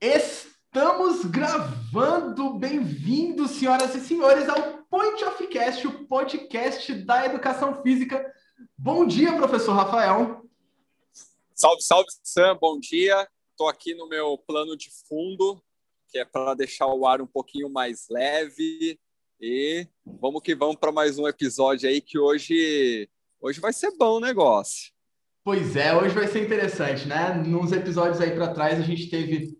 Estamos gravando. Bem-vindos, senhoras e senhores, ao Point of Cast, o podcast da educação física. Bom dia, professor Rafael. Salve, salve, Sam. Bom dia. Estou aqui no meu plano de fundo, que é para deixar o ar um pouquinho mais leve. E vamos que vamos para mais um episódio aí que hoje, hoje vai ser bom o negócio. Pois é, hoje vai ser interessante, né? Nos episódios aí para trás a gente teve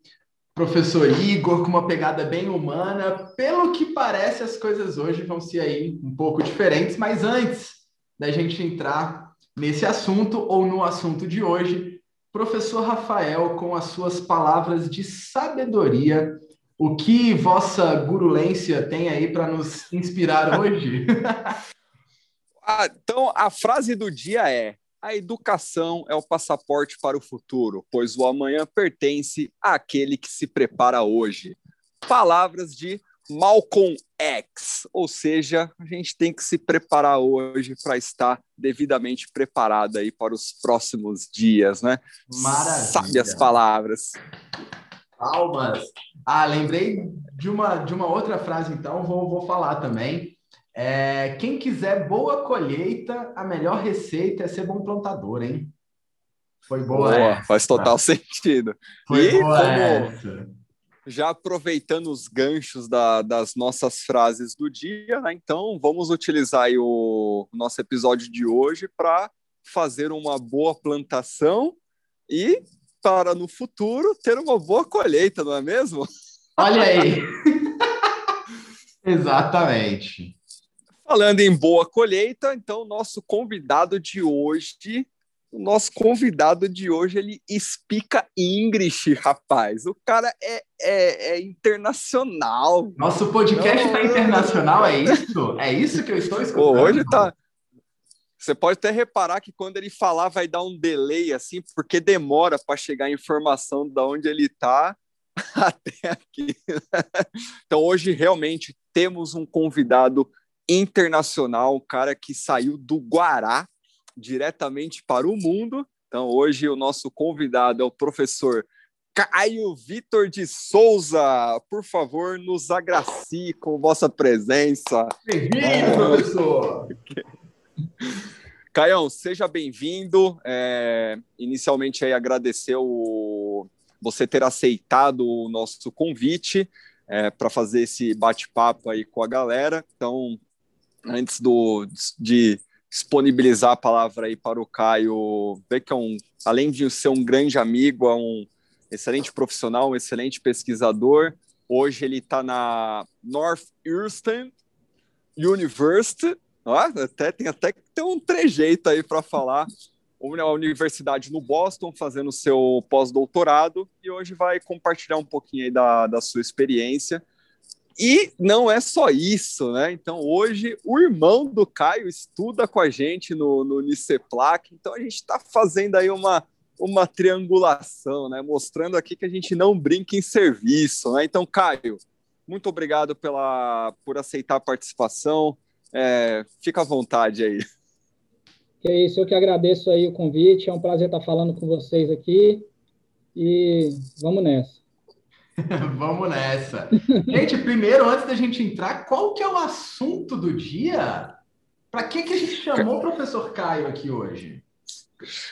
professor Igor com uma pegada bem humana. Pelo que parece, as coisas hoje vão ser aí um pouco diferentes, mas antes da gente entrar nesse assunto ou no assunto de hoje, professor Rafael, com as suas palavras de sabedoria, o que vossa gurulência tem aí para nos inspirar hoje? ah, então, a frase do dia é: a educação é o passaporte para o futuro, pois o amanhã pertence àquele que se prepara hoje. Palavras de Malcolm X, ou seja, a gente tem que se preparar hoje para estar devidamente preparado aí para os próximos dias, né? Maravilha. Sabe as palavras. Palmas. Ah, lembrei de uma, de uma outra frase, então vou, vou falar também. É, quem quiser boa colheita, a melhor receita é ser bom plantador, hein? Foi boa. boa faz total sentido. Foi e boa como, já aproveitando os ganchos da, das nossas frases do dia, né? então vamos utilizar o nosso episódio de hoje para fazer uma boa plantação e para no futuro ter uma boa colheita, não é mesmo? Olha aí. Exatamente. Falando em boa colheita, então nosso convidado de hoje, o nosso convidado de hoje, ele explica English, rapaz. O cara é, é, é internacional. Nosso podcast está internacional, é isso? É isso que eu estou escutando? Hoje tá. Você pode até reparar que quando ele falar vai dar um delay assim, porque demora para chegar a informação de onde ele está até aqui. então hoje realmente temos um convidado internacional, um cara que saiu do Guará diretamente para o mundo. Então, hoje o nosso convidado é o professor Caio Vitor de Souza. Por favor, nos agracie com vossa presença. Bem-vindo, professor! Caião, seja bem-vindo. É, inicialmente, aí, agradecer o, você ter aceitado o nosso convite é, para fazer esse bate-papo aí com a galera. Então, antes do, de disponibilizar a palavra aí para o Caio, ver que é um, além de ser um grande amigo, é um excelente profissional, um excelente pesquisador. Hoje ele está na Northeastern University, ó, até tem até que ter um trejeito aí para falar. A universidade no Boston, fazendo seu pós-doutorado, e hoje vai compartilhar um pouquinho aí da, da sua experiência e não é só isso, né? Então, hoje, o irmão do Caio estuda com a gente no, no Niceplac, então a gente está fazendo aí uma, uma triangulação, né? Mostrando aqui que a gente não brinca em serviço, né? Então, Caio, muito obrigado pela, por aceitar a participação. É, fica à vontade aí. É isso, eu que agradeço aí o convite. É um prazer estar falando com vocês aqui. E vamos nessa. Vamos nessa. Gente, primeiro, antes da gente entrar, qual que é o assunto do dia? Para que, que a gente chamou o professor Caio aqui hoje?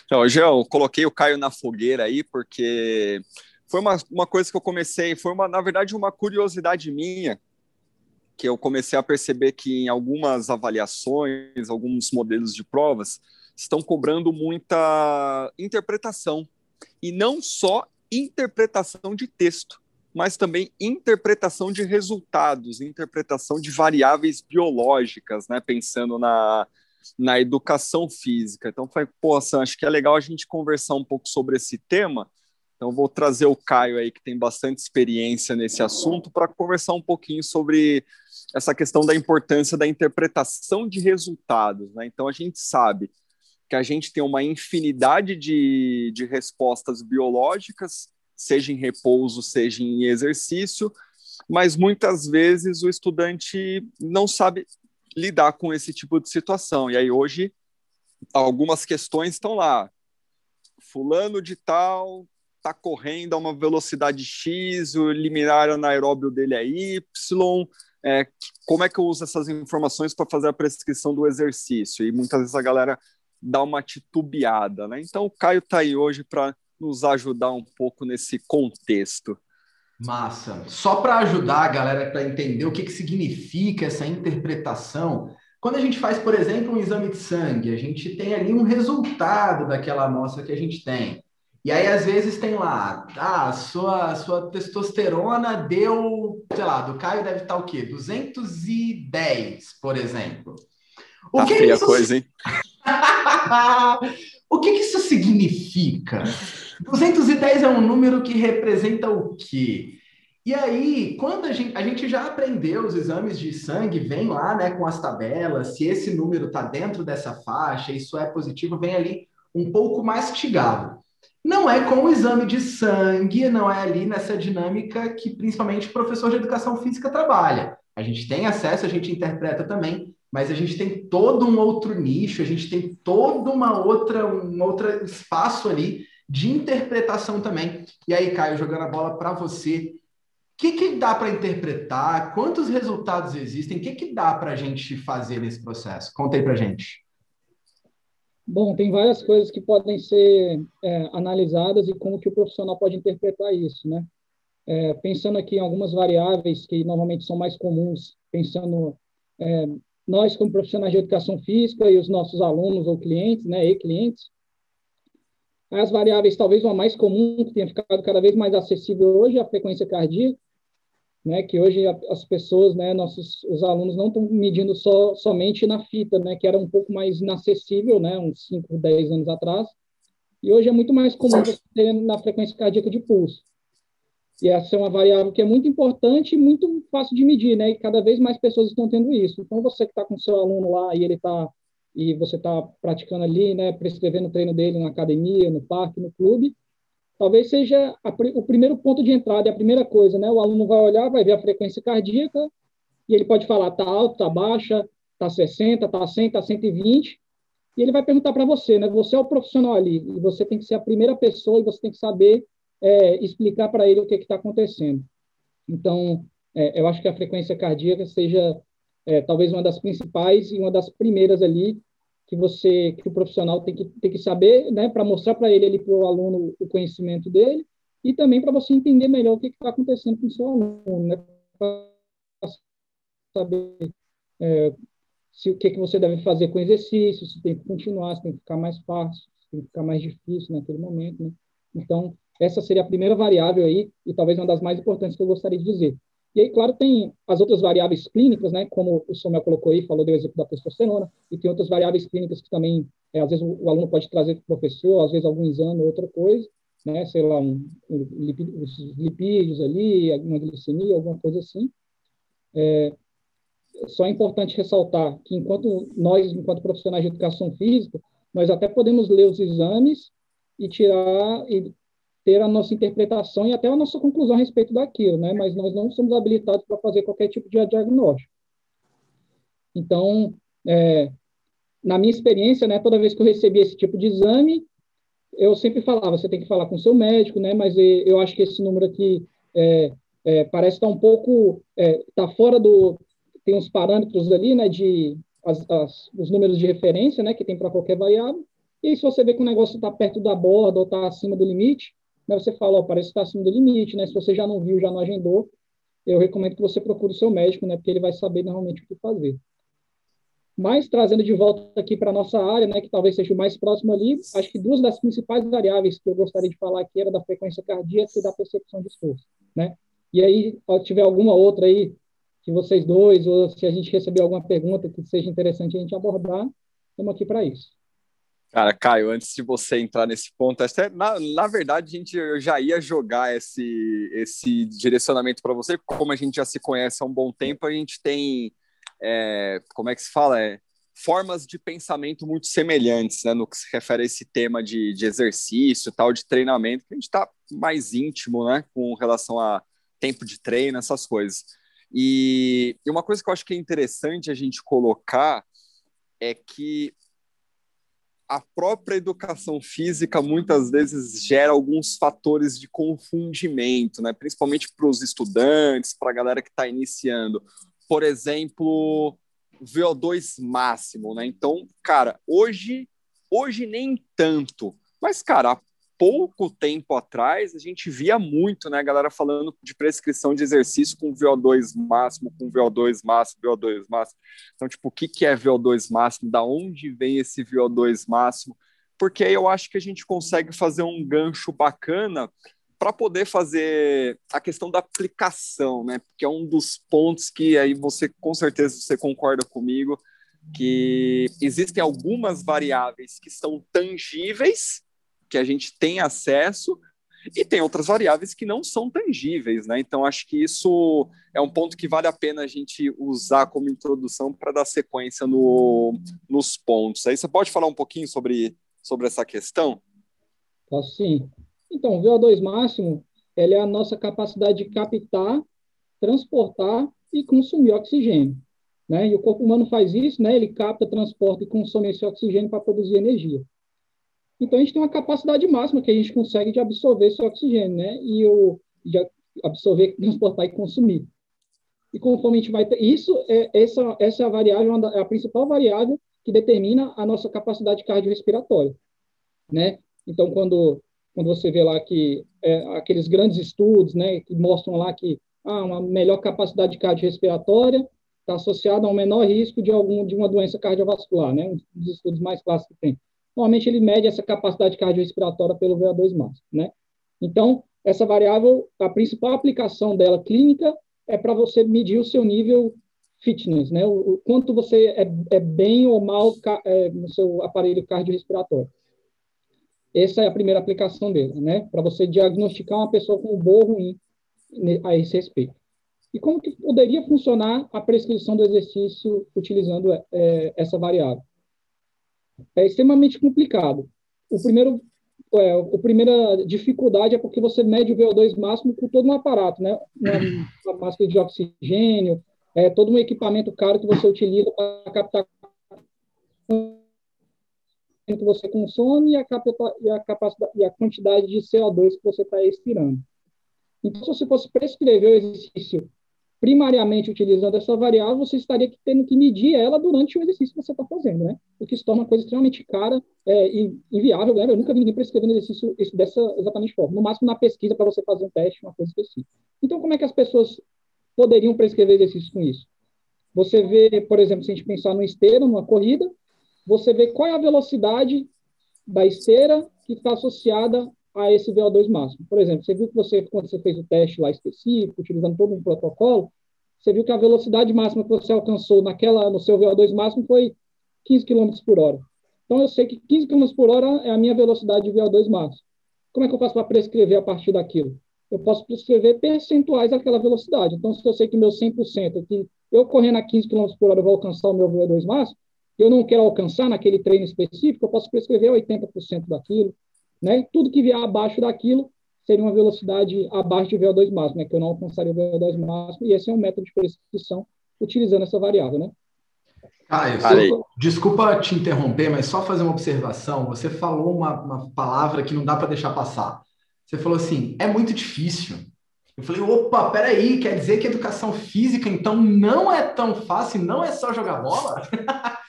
Então, hoje eu coloquei o Caio na fogueira aí, porque foi uma, uma coisa que eu comecei, foi uma, na verdade, uma curiosidade minha, que eu comecei a perceber que em algumas avaliações, alguns modelos de provas, estão cobrando muita interpretação, e não só interpretação de texto mas também interpretação de resultados, interpretação de variáveis biológicas, né? Pensando na, na educação física. Então, foi, pô, Sam, acho que é legal a gente conversar um pouco sobre esse tema. Então, vou trazer o Caio aí, que tem bastante experiência nesse assunto, para conversar um pouquinho sobre essa questão da importância da interpretação de resultados. Né? Então, a gente sabe que a gente tem uma infinidade de, de respostas biológicas seja em repouso, seja em exercício, mas muitas vezes o estudante não sabe lidar com esse tipo de situação. E aí hoje algumas questões estão lá. Fulano de tal tá correndo a uma velocidade X, o limiar anaeróbio dele é Y, é, como é que eu uso essas informações para fazer a prescrição do exercício? E muitas vezes a galera dá uma titubeada, né? Então o Caio está aí hoje para nos ajudar um pouco nesse contexto. Massa. Só para ajudar a galera para entender o que, que significa essa interpretação, quando a gente faz, por exemplo, um exame de sangue, a gente tem ali um resultado daquela amostra que a gente tem. E aí, às vezes, tem lá, ah, sua, sua testosterona deu, sei lá, do Caio deve estar o quê? 210, por exemplo. O tá que feia isso... coisa, hein? o que, que isso significa? 210 é um número que representa o quê? E aí, quando a gente, a gente já aprendeu os exames de sangue, vem lá né, com as tabelas, se esse número está dentro dessa faixa, isso é positivo, vem ali um pouco mastigado. Não é com o exame de sangue, não é ali nessa dinâmica que principalmente o professor de educação física trabalha. A gente tem acesso, a gente interpreta também, mas a gente tem todo um outro nicho, a gente tem todo uma outra, um outro espaço ali de interpretação também. E aí, Caio, jogando a bola para você, o que, que dá para interpretar? Quantos resultados existem? O que, que dá para a gente fazer nesse processo? Conta aí para gente. Bom, tem várias coisas que podem ser é, analisadas e como que o profissional pode interpretar isso, né? É, pensando aqui em algumas variáveis que normalmente são mais comuns, pensando é, nós como profissionais de educação física e os nossos alunos ou clientes, né, e clientes, as variáveis talvez uma mais comum que tenha ficado cada vez mais acessível hoje é a frequência cardíaca, né, que hoje as pessoas, né, nossos os alunos não estão medindo só somente na fita, né, que era um pouco mais inacessível, né, uns 5, 10 anos atrás. E hoje é muito mais comum você ter na frequência cardíaca de pulso. E essa é uma variável que é muito importante e muito fácil de medir, né? E cada vez mais pessoas estão tendo isso. Então você que está com seu aluno lá e ele está e você está praticando ali, né, prescrevendo o treino dele na academia, no parque, no clube, talvez seja a, o primeiro ponto de entrada, é a primeira coisa, né? O aluno vai olhar, vai ver a frequência cardíaca e ele pode falar tá alto, tá baixa, tá 60, tá 100, tá 120, e ele vai perguntar para você, né? Você é o profissional ali, e você tem que ser a primeira pessoa e você tem que saber é, explicar para ele o que está acontecendo. Então, é, eu acho que a frequência cardíaca seja é, talvez uma das principais e uma das primeiras ali que você, que o profissional tem que, tem que saber, né, para mostrar para ele, para o aluno, o conhecimento dele, e também para você entender melhor o que está acontecendo com o seu aluno, né, para saber é, se o que, que você deve fazer com o exercício, se tem que continuar, se tem que ficar mais fácil, se tem que ficar mais difícil naquele momento, né? Então, essa seria a primeira variável aí, e talvez uma das mais importantes que eu gostaria de dizer. E aí, claro, tem as outras variáveis clínicas, né, como o Samuel colocou aí, falou do exemplo da testosterona, e tem outras variáveis clínicas que também, é, às vezes, o, o, aluno pode trazer para o professor, às vezes, algum exame, outra coisa, né, sei lá, um, um os lipídios ali, alguma glicemia, alguma coisa assim. É, só é importante ressaltar que, enquanto nós, enquanto profissionais de educação física, nós até podemos ler os exames e tirar e ter a nossa interpretação e até a nossa conclusão a respeito daquilo, né? Mas nós não somos habilitados para fazer qualquer tipo de diagnóstico. Então, é, na minha experiência, né, toda vez que eu recebi esse tipo de exame, eu sempre falava, você tem que falar com seu médico, né? Mas eu acho que esse número aqui é, é, parece estar um pouco, está é, fora do, tem uns parâmetros ali, né, de as, as, os números de referência, né, que tem para qualquer variável. E aí, se você vê que o negócio está perto da borda ou está acima do limite, né, você fala, ó, parece que está acima do limite, né? Se você já não viu, já não agendou, eu recomendo que você procure o seu médico, né? Porque ele vai saber normalmente o que fazer. Mas, trazendo de volta aqui para a nossa área, né, que talvez seja o mais próximo ali, acho que duas das principais variáveis que eu gostaria de falar aqui era da frequência cardíaca e da percepção de esforço, né? E aí, se tiver alguma outra aí, que vocês dois, ou se a gente receber alguma pergunta que seja interessante a gente abordar, estamos aqui para isso. Cara, Caio, antes de você entrar nesse ponto, essa, é, na, na verdade, a gente eu já ia jogar esse, esse direcionamento para você, como a gente já se conhece há um bom tempo, a gente tem, é, como é que se fala? É, formas de pensamento muito semelhantes, né, no que se refere a esse tema de, de exercício, tal, de treinamento, que a gente está mais íntimo, né, com relação a tempo de treino, essas coisas. E, e uma coisa que eu acho que é interessante a gente colocar é que a própria educação física muitas vezes gera alguns fatores de confundimento, né? principalmente para os estudantes, para a galera que está iniciando. Por exemplo, VO2 máximo, né? Então, cara, hoje, hoje nem tanto, mas, cara, pouco tempo atrás a gente via muito, né, galera falando de prescrição de exercício com VO2 máximo, com VO2 máximo, VO2 máximo. Então, tipo, o que, que é VO2 máximo? Da onde vem esse VO2 máximo? Porque aí eu acho que a gente consegue fazer um gancho bacana para poder fazer a questão da aplicação, né? Porque é um dos pontos que aí você com certeza você concorda comigo que existem algumas variáveis que são tangíveis, que a gente tem acesso, e tem outras variáveis que não são tangíveis, né? Então acho que isso é um ponto que vale a pena a gente usar como introdução para dar sequência no, nos pontos. Aí você pode falar um pouquinho sobre, sobre essa questão? Posso sim. Então, o VO2 máximo é a nossa capacidade de captar, transportar e consumir oxigênio. Né? E o corpo humano faz isso, né? ele capta, transporta e consome esse oxigênio para produzir energia. Então, a gente tem uma capacidade máxima que a gente consegue de absorver esse oxigênio, né? E o, de absorver, transportar e consumir. E conforme a gente vai. Isso, é, essa, essa é a variável, é a principal variável que determina a nossa capacidade cardiorrespiratória, né? Então, quando quando você vê lá que é, aqueles grandes estudos, né, que mostram lá que ah, uma melhor capacidade cardiorrespiratória está associada a um menor risco de algum de uma doença cardiovascular, né, um dos estudos mais clássicos que tem. Normalmente ele mede essa capacidade cardiorrespiratória pelo VO2 máximo, né? Então, essa variável, a principal aplicação dela clínica é para você medir o seu nível fitness, né? O, o quanto você é, é, bem ou mal é, no seu aparelho cardiorrespiratório. Essa é a primeira aplicação dele, né? Para você diagnosticar uma pessoa com boa ou ruim a esse respeito. E como que poderia funcionar a prescrição do exercício utilizando é, essa variável? É extremamente complicado. O primeiro, é, a primeira dificuldade é porque você mede o VO2 máximo com todo um aparato, né? Uma, máscara de oxigênio, é, todo um equipamento caro que você utiliza para captar que você consome e a, e a, capacidade, e a quantidade de CO2 que você está expirando. Então, se você fosse prescrever o exercício primariamente utilizando essa variável, você estaria tendo que medir ela durante o exercício que você está fazendo, né? O que se torna uma coisa extremamente cara é, e inviável, né? Eu nunca vi ninguém prescrevendo exercício dessa exatamente forma. No máximo na pesquisa para você fazer um teste, uma coisa específica. Então, como é que as pessoas poderiam prescrever exercícios com isso? Você vê, por exemplo, se a gente pensar no esteiro, numa corrida, você vê qual é a velocidade da esteira que está associada a esse VO2 máximo. Por exemplo, você viu que você, quando você fez o teste lá específico, utilizando todo um protocolo, você viu que a velocidade máxima que você alcançou naquela, no seu VO2 máximo foi 15 km por hora. Então, eu sei que 15 km por hora é a minha velocidade de VO2 máximo. Como é que eu faço para prescrever a partir daquilo? Eu posso prescrever percentuais daquela velocidade. Então, se eu sei que meu 100%, que eu correndo a 15 km por hora eu vou alcançar o meu VO2 máximo, eu não quero alcançar naquele treino específico, eu posso prescrever 80% daquilo, né? Tudo que vier abaixo daquilo seria uma velocidade abaixo de VO2 máximo, né? Que eu não alcançaria o VO2 máximo, e esse é um método de prescrição utilizando essa variável, né? Caio, desculpa te interromper, mas só fazer uma observação. Você falou uma, uma palavra que não dá para deixar passar. Você falou assim, é muito difícil. Eu falei, opa, peraí, quer dizer que educação física, então, não é tão fácil, não é só jogar bola?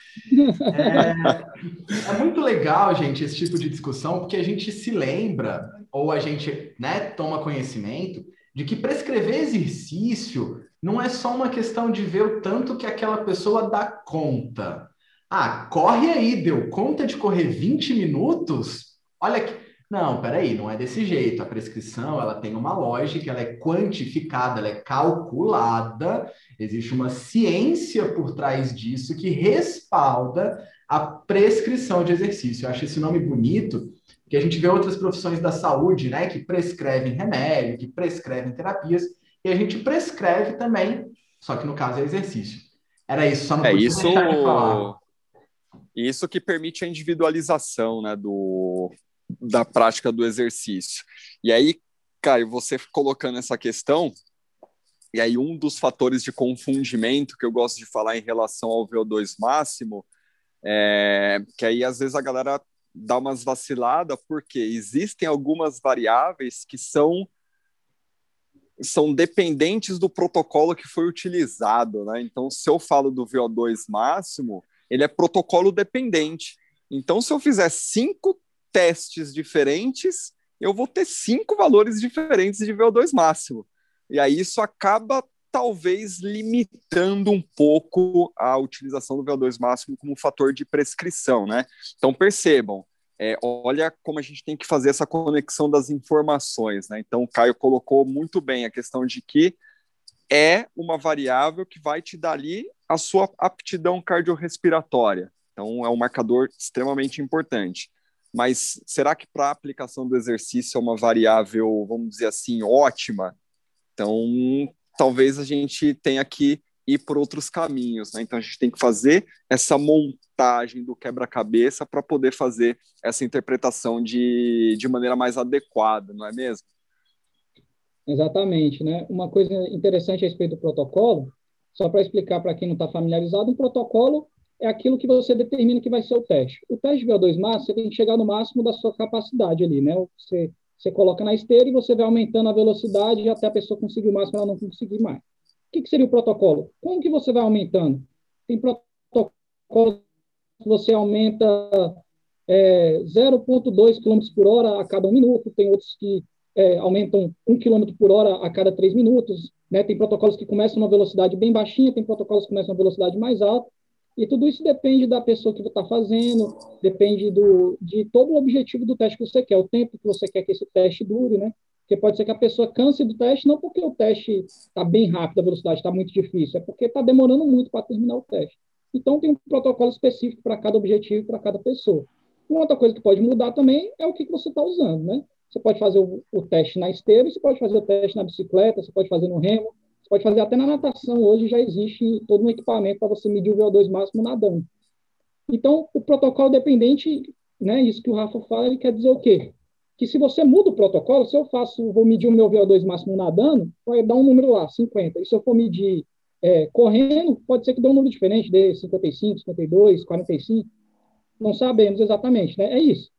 É, é, muito legal, gente, esse tipo de discussão, porque a gente se lembra, ou a gente né, toma conhecimento, de que prescrever exercício não é só uma questão de ver o tanto que aquela pessoa dá conta. Ah, corre aí, deu conta de correr 20 minutos? Olha que não, peraí, não é desse jeito. A prescrição ela tem uma lógica, ela é quantificada, ela é calculada, existe uma ciência por trás disso que respalda a prescrição de exercício. Eu acho esse nome bonito, porque a gente vê outras profissões da saúde, né, que prescrevem remédio, que prescrevem terapias, e a gente prescreve também, só que no caso é exercício. Era isso, só não é isso... de falar. Isso que permite a individualização né, do, da prática do exercício. E aí, Caio, você colocando essa questão, e aí um dos fatores de confundimento que eu gosto de falar em relação ao VO2 máximo, é que aí às vezes a galera dar umas vaciladas, porque existem algumas variáveis que são são dependentes do protocolo que foi utilizado, né? Então, se eu falo do VO2 máximo, ele é protocolo dependente. Então, se eu fizer cinco testes diferentes, eu vou ter cinco valores diferentes de VO2 máximo. E aí isso acaba talvez limitando um pouco a utilização do VO2 máximo como fator de prescrição, né? Então percebam, é, olha como a gente tem que fazer essa conexão das informações, né? Então o Caio colocou muito bem a questão de que é uma variável que vai te dar ali a sua aptidão cardiorrespiratória. Então é um marcador extremamente importante. Mas será que para a aplicação do exercício é uma variável, vamos dizer assim, ótima? Então talvez a gente tenha que ir por outros caminhos, né? Então a gente tem que fazer essa montagem do quebra-cabeça para poder fazer essa interpretação de, de maneira mais adequada, não é mesmo? Exatamente, né? Uma coisa interessante a respeito do protocolo, só para explicar para quem não está familiarizado, um protocolo é aquilo que você determina que vai ser o teste. O teste de VO2 máximo, você tem que chegar no máximo da sua capacidade ali, né? Você você coloca na esteira e você vai aumentando a velocidade até a pessoa conseguir o máximo, ela não conseguir mais. O que, que seria o protocolo? Como que você vai aumentando? Tem protocolo que você aumenta é, 0,2 km por hora a cada um minuto, tem outros que é, aumentam 1 km por hora a cada 3 minutos, né? tem protocolos que começam numa velocidade bem baixinha, tem protocolos que começam numa velocidade mais alta, e tudo isso depende da pessoa que está fazendo, depende do, de todo o objetivo do teste que você quer, o tempo que você quer que esse teste dure, né? Porque pode ser que a pessoa canse do teste, não porque o teste está bem rápido, a velocidade está muito difícil, é porque está demorando muito para terminar o teste. Então, tem um protocolo específico para cada objetivo, para cada pessoa. Uma outra coisa que pode mudar também é o que, que você está usando, né? Você pode fazer o, o, teste na esteira, você pode fazer o teste na bicicleta, você pode fazer no remo, você pode fazer até na natação, hoje já existe todo um equipamento para você medir o VO2 máximo nadando. Então, o protocolo dependente, né, isso que o Rafa fala, ele quer dizer o quê? Que se você muda o protocolo, se eu faço, vou medir o meu VO2 máximo nadando, vai dar um número lá, 50. E se eu for medir é, correndo, pode ser que dê um número diferente, dê 55, 52, 45. Não sabemos exatamente, né? É isso.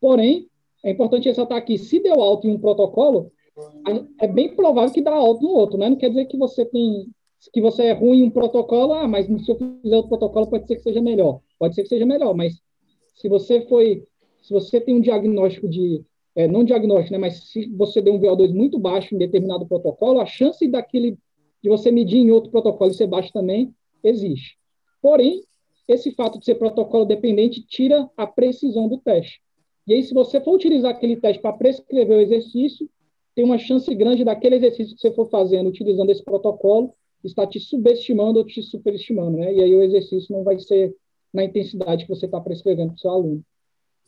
Porém, é importante ressaltar aqui, se deu alto em um protocolo, é bem provável que dá alto no outro, né? Não quer dizer que você tem que você é ruim em um protocolo, ah, mas se eu fizer outro protocolo pode ser que seja melhor. Pode ser que seja melhor, mas se você foi, se você tem um diagnóstico de, é, não diagnóstico, né, mas se você deu um VO2 muito baixo em determinado protocolo, a chance daquele de você medir em outro protocolo e ser baixo também existe. Porém, esse fato de ser protocolo dependente tira a precisão do teste. E aí, se você for utilizar aquele teste para prescrever o exercício, tem uma chance grande daquele exercício que você for fazendo utilizando esse protocolo estar te subestimando ou te superestimando, né? E aí o exercício não vai ser na intensidade que você está prescrevendo para o seu aluno.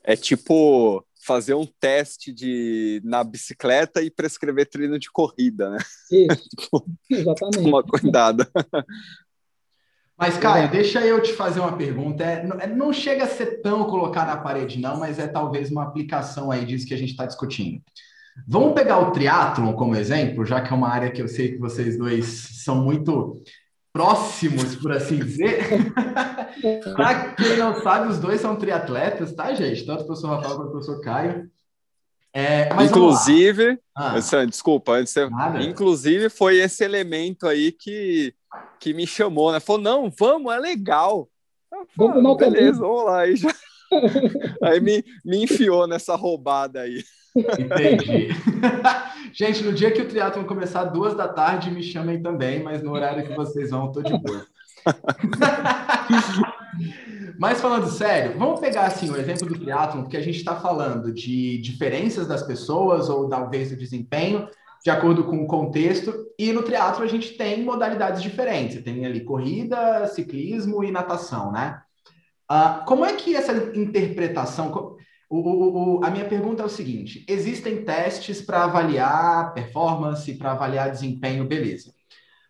É tipo fazer um teste de na bicicleta e prescrever treino de corrida, né? Isso, tipo, exatamente. Toma cuidado. Mas, Caio, deixa eu te fazer uma pergunta. É, é, não chega a ser tão colocar na parede, não, mas é talvez uma aplicação aí disso que a gente está discutindo. Vamos pegar o triatlon como exemplo, já que é uma área que eu sei que vocês dois são muito próximos, por assim dizer. Para quem não sabe, os dois são triatletas, tá, gente? Tanto o professor Rafael quanto o professor Caio. É, inclusive, ah, desculpa, antes você, inclusive foi esse elemento aí que, que me chamou, né? Falou, não, vamos, é legal. Falei, vamos, beleza, vamos lá. Aí, já... aí me, me enfiou nessa roubada aí. Entendi. Gente, no dia que o triatlon começar duas da tarde, me chamem também, mas no horário que vocês vão, tô de boa. mas falando sério, vamos pegar assim o exemplo do triatlon, porque a gente está falando de diferenças das pessoas ou talvez do desempenho de acordo com o contexto. E no triatlo a gente tem modalidades diferentes. Tem ali corrida, ciclismo e natação, né? Uh, como é que essa interpretação o, o, o, a minha pergunta é o seguinte: existem testes para avaliar performance, para avaliar desempenho, beleza.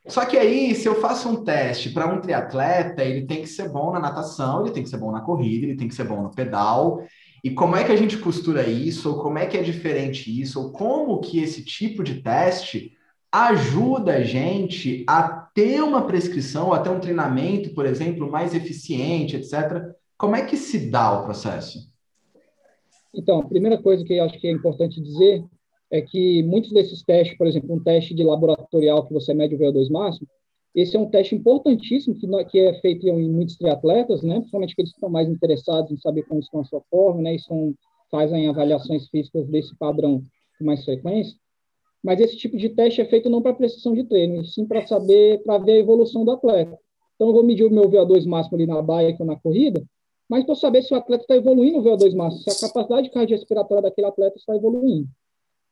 Só que aí, se eu faço um teste para um triatleta, ele tem que ser bom na natação, ele tem que ser bom na corrida, ele tem que ser bom no pedal. E como é que a gente costura isso? Ou como é que é diferente isso? Ou como que esse tipo de teste ajuda a gente a ter uma prescrição, até um treinamento, por exemplo, mais eficiente, etc. Como é que se dá o processo? Então, a primeira coisa que eu acho que é importante dizer é que muitos desses testes, por exemplo, um teste de laboratorial que você mede o VO2 máximo, esse é um teste importantíssimo que, que é feito em muitos triatletas, né? Principalmente aqueles que estão mais interessados em saber como estão a sua forma, né? E são, fazem avaliações físicas desse padrão com mais frequência. Mas esse tipo de teste é feito não para precisão de treino, sim para saber, para ver a evolução do atleta. Então, eu vou medir o meu VO2 máximo ali na baia ou na corrida, mas para saber se o atleta está evoluindo o VO2 máximo, se a capacidade cardiorrespiratória daquele atleta está evoluindo.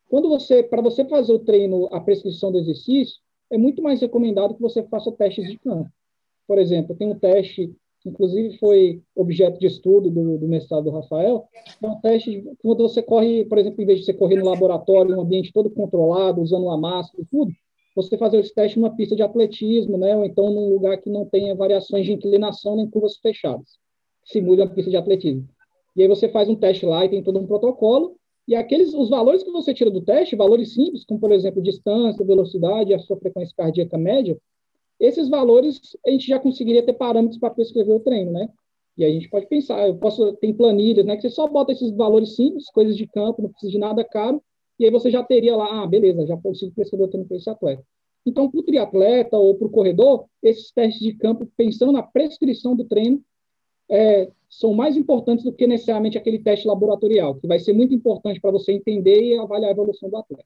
Quando você, para você fazer o treino, a prescrição do exercício, é muito mais recomendado que você faça testes de campo. Por exemplo, tem um teste, inclusive foi objeto de estudo do, do mestrado do Rafael, é um teste quando você corre, por exemplo, em vez de você correr no laboratório, um ambiente todo controlado, usando uma máscara e tudo, você fazer esse teste numa pista de atletismo, né, ou então num lugar que não tenha variações de inclinação nem curvas fechadas, simule uma pista de atletismo. E aí você faz um teste lá e tem todo um protocolo, e aqueles, os valores que você tira do teste, valores simples, como por exemplo distância, velocidade, a sua frequência cardíaca média, esses valores a gente já conseguiria ter parâmetros para prescrever o treino, né? E a gente pode pensar, eu posso tem planilhas, né? Que você só bota esses valores simples, coisas de campo, não precisa de nada caro, e aí você já teria lá, ah, beleza, já consigo prescrever o treino para esse atleta. Então, para o triatleta ou para o corredor, esses testes de campo, pensando na prescrição do treino, é, são mais importantes do que necessariamente aquele teste laboratorial, que vai ser muito importante para você entender e avaliar a evolução do atleta.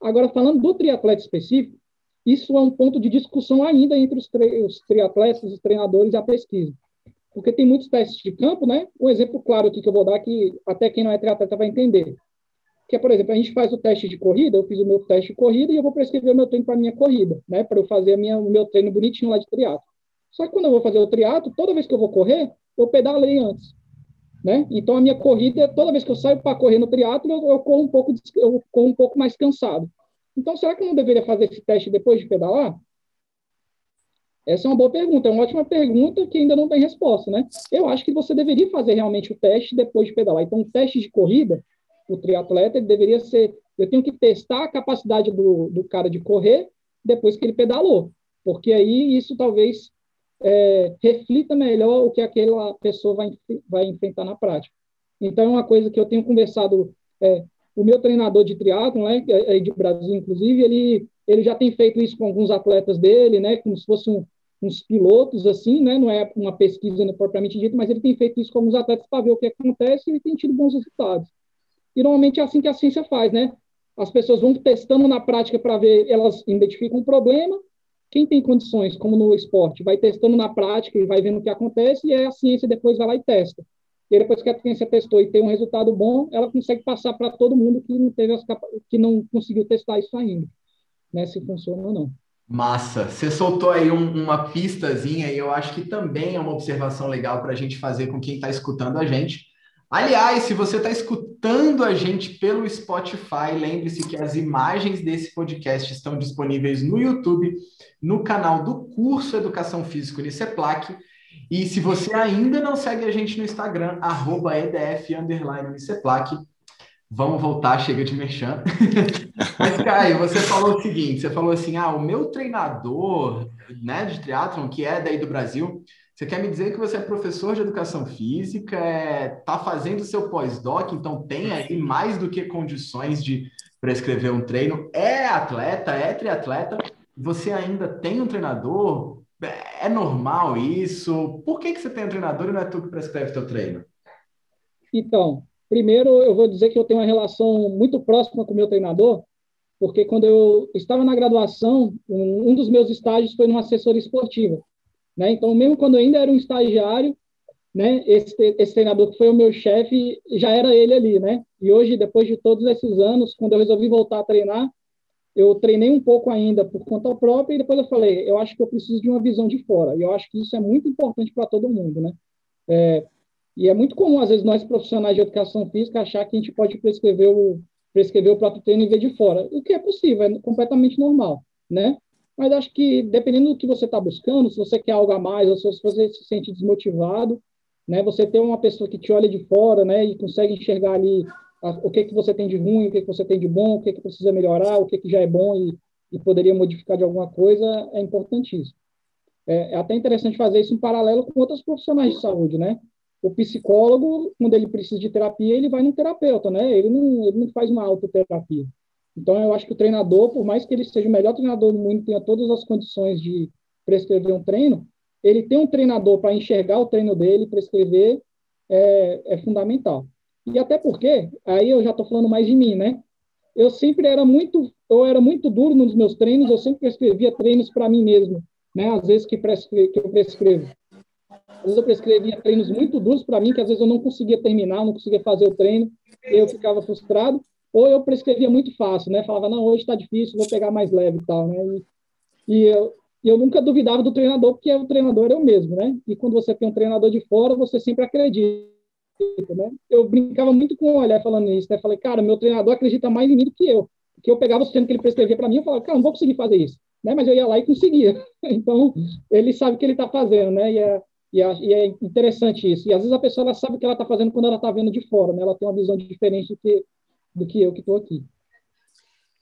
Agora, falando do triatleta específico, isso é um ponto de discussão ainda entre os, tri os triatletas, os treinadores e a pesquisa. Porque tem muitos testes de campo, né? Um exemplo claro aqui que eu vou dar, que até quem não é triatleta vai entender. Que é, por exemplo, a gente faz o teste de corrida, eu fiz o meu teste de corrida e eu vou prescrever o meu treino para a minha corrida, né? Para eu fazer minha, o meu treino bonitinho lá de triatlo. Só que quando eu vou fazer o triatlo, toda vez que eu vou correr, eu pedalei antes. Né? Então a minha corrida, toda vez que eu saio para correr no triatlo, eu, eu, corro um pouco, eu corro um pouco mais cansado. Então será que eu não deveria fazer esse teste depois de pedalar? Essa é uma boa pergunta, é uma ótima pergunta que ainda não tem resposta, né? Eu acho que você deveria fazer realmente o teste depois de pedalar. Então, o teste de corrida, o triatleta, ele deveria ser. Eu tenho que testar a capacidade do, do cara de correr depois que ele pedalou, porque aí isso talvez é, reflita melhor o que aquela pessoa vai, vai enfrentar na prática. Então, é uma coisa que eu tenho conversado, é, o meu treinador de triatlon, né, é, é de Brasil, inclusive, ele, ele já tem feito isso com alguns atletas dele, né, como se fossem um, uns pilotos, assim, né, não é uma pesquisa né, propriamente dita, mas ele tem feito isso com alguns atletas para ver o que acontece e tem tido bons resultados. E, normalmente, é assim que a ciência faz, né? As pessoas vão testando na prática para ver, elas identificam um problema, quem tem condições, como no esporte, vai testando na prática e vai vendo o que acontece, e a ciência depois vai lá e testa. E depois que a ciência testou e tem um resultado bom, ela consegue passar para todo mundo que não teve as que não conseguiu testar isso ainda, né, se funciona ou não. Massa. Você soltou aí um, uma pistazinha e eu acho que também é uma observação legal para a gente fazer com quem está escutando a gente. Aliás, se você está escutando a gente pelo Spotify, lembre-se que as imagens desse podcast estão disponíveis no YouTube, no canal do curso Educação Física Uniceplac. E se você ainda não segue a gente no Instagram, arroba edf, Uniceplac, vamos voltar, chega de merchan. Mas, Caio, você falou o seguinte, você falou assim, ah, o meu treinador né, de triatlon, que é daí do Brasil, você quer me dizer que você é professor de educação física, está é, tá fazendo seu pós-doc, então tem aí mais do que condições de prescrever um treino, é atleta, é triatleta, você ainda tem um treinador? É normal isso? Por que, que você tem um treinador e não é tu que prescreve teu treino? Então, primeiro eu vou dizer que eu tenho uma relação muito próxima com o meu treinador, porque quando eu estava na graduação, um, um dos meus estágios foi numa assessoria esportiva. Né? Então, mesmo quando eu ainda era um estagiário, né, esse, esse treinador que foi o meu chefe, já era ele ali, né? E hoje, depois de todos esses anos, quando eu resolvi voltar a treinar, eu treinei um pouco ainda por conta própria e depois eu falei, eu acho que eu preciso de uma visão de fora. E eu acho que isso é muito importante para todo mundo, né? É, e é muito comum, às vezes, nós profissionais de educação física achar que a gente pode prescrever o, prescrever o próprio treino e ver de fora, o que é possível, é completamente normal, né? Mas acho que dependendo do que você está buscando, se você quer algo a mais, ou se você se sente desmotivado, né, você ter uma pessoa que te olha de fora, né, e consegue enxergar ali a, o que que você tem de ruim, o que que você tem de bom, o que que precisa melhorar, o que que já é bom e, e poderia modificar de alguma coisa, é importantíssimo. É, é até interessante fazer isso em paralelo com outros profissionais de saúde, né? o psicólogo, quando ele precisa de terapia, ele vai no terapeuta, né? Ele não, ele não faz uma autoterapia. Então, eu acho que o treinador, por mais que ele seja o melhor treinador do mundo, tenha todas as condições de prescrever um treino, ele tem um treinador para enxergar o treino dele, prescrever, é, é fundamental. E até porque, aí eu já estou falando mais de mim, né? Eu sempre era muito, eu era muito duro nos meus treinos, eu sempre prescrevia treinos para mim mesmo, né? Às vezes que, prescre que eu prescrevo. Às vezes eu prescrevia treinos muito duros para mim, que às vezes eu não conseguia terminar, não conseguia fazer o treino, eu ficava frustrado, ou eu prescrevia muito fácil, né? Falava, não, hoje está difícil, vou pegar mais leve e tal, né? E, e eu, eu nunca duvidava do treinador, porque o treinador era eu mesmo, né? E quando você tem um treinador de fora, você sempre acredita, né? Eu brincava muito com o Olhar falando isso, né? Falei, cara, meu treinador acredita mais em mim do que eu. Porque eu pegava os treinos que ele prescrevia para mim, eu falava, cara, não vou conseguir fazer isso, né? Mas eu ia lá e conseguia. Então, ele sabe o que ele está fazendo, né? E é, e é, e, é, interessante isso. E às vezes a pessoa ela sabe o que ela está fazendo quando ela está vendo de fora, né? Ela tem uma visão diferente do que, do que eu que estou aqui.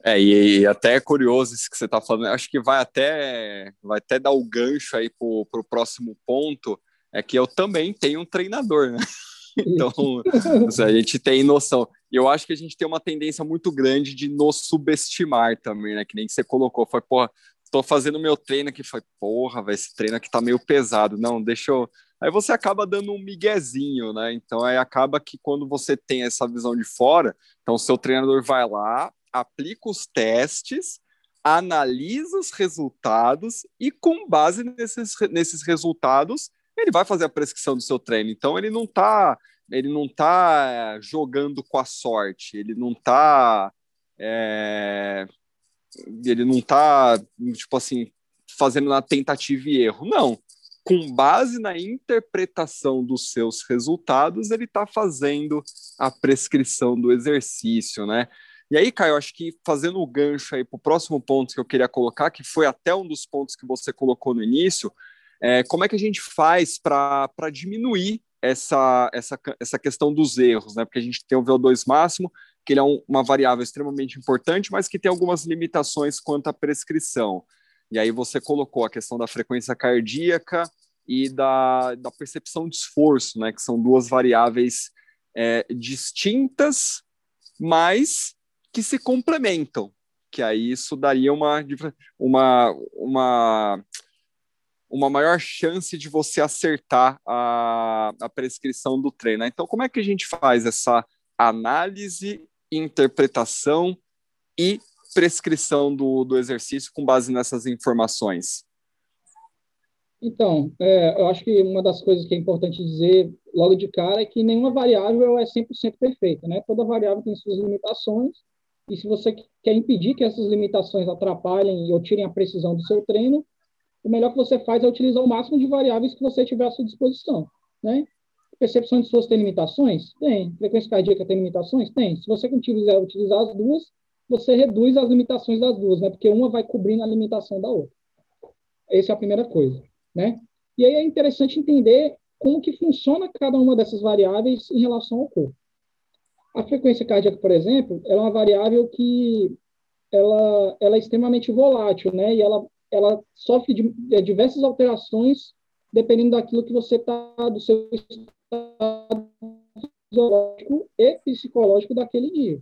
É, e, e, até é curioso isso que você está falando. Acho que vai até, vai até dar o gancho aí para o próximo ponto. É que eu também tenho um treinador, né? Então, a gente tem noção. E eu acho que a gente tem uma tendência muito grande de nos subestimar também, né? Que nem você colocou. Foi, porra, tô fazendo meu treino aqui. Foi, porra, vai esse treino aqui tá meio pesado. Não, deixa eu. Aí você acaba dando um miguezinho, né? Então aí acaba que quando você tem essa visão de fora, então o seu treinador vai lá, aplica os testes, analisa os resultados e, com base nesses, nesses resultados, ele vai fazer a prescrição do seu treino. Então, ele não está ele não tá jogando com a sorte, ele não está é, ele não tá tipo assim fazendo na tentativa e erro, não. Com base na interpretação dos seus resultados, ele está fazendo a prescrição do exercício, né? E aí, Caio, acho que fazendo o gancho aí para o próximo ponto que eu queria colocar, que foi até um dos pontos que você colocou no início, é, como é que a gente faz para diminuir essa, essa, essa questão dos erros, né? Porque a gente tem o VO2 máximo, que ele é um, uma variável extremamente importante, mas que tem algumas limitações quanto à prescrição. E aí você colocou a questão da frequência cardíaca e da, da percepção de esforço, né? Que são duas variáveis é, distintas, mas que se complementam, que aí isso daria uma, uma, uma, uma maior chance de você acertar a, a prescrição do treino. Né? Então, como é que a gente faz essa análise, interpretação e prescrição do, do exercício com base nessas informações? Então, é, eu acho que uma das coisas que é importante dizer logo de cara é que nenhuma variável é 100% perfeita, né? Toda variável tem suas limitações e se você quer impedir que essas limitações atrapalhem ou tirem a precisão do seu treino, o melhor que você faz é utilizar o máximo de variáveis que você tiver à sua disposição, né? Percepção de esforço tem limitações? Tem. Frequência cardíaca tem limitações? Tem. Se você quiser utilizar as duas, você reduz as limitações das duas, né? Porque uma vai cobrindo a limitação da outra. Essa é a primeira coisa, né? E aí é interessante entender como que funciona cada uma dessas variáveis em relação ao corpo. A frequência cardíaca, por exemplo, é uma variável que ela, ela é extremamente volátil, né? E ela, ela sofre de, de diversas alterações dependendo daquilo que você está, do seu estado fisiológico e psicológico daquele dia.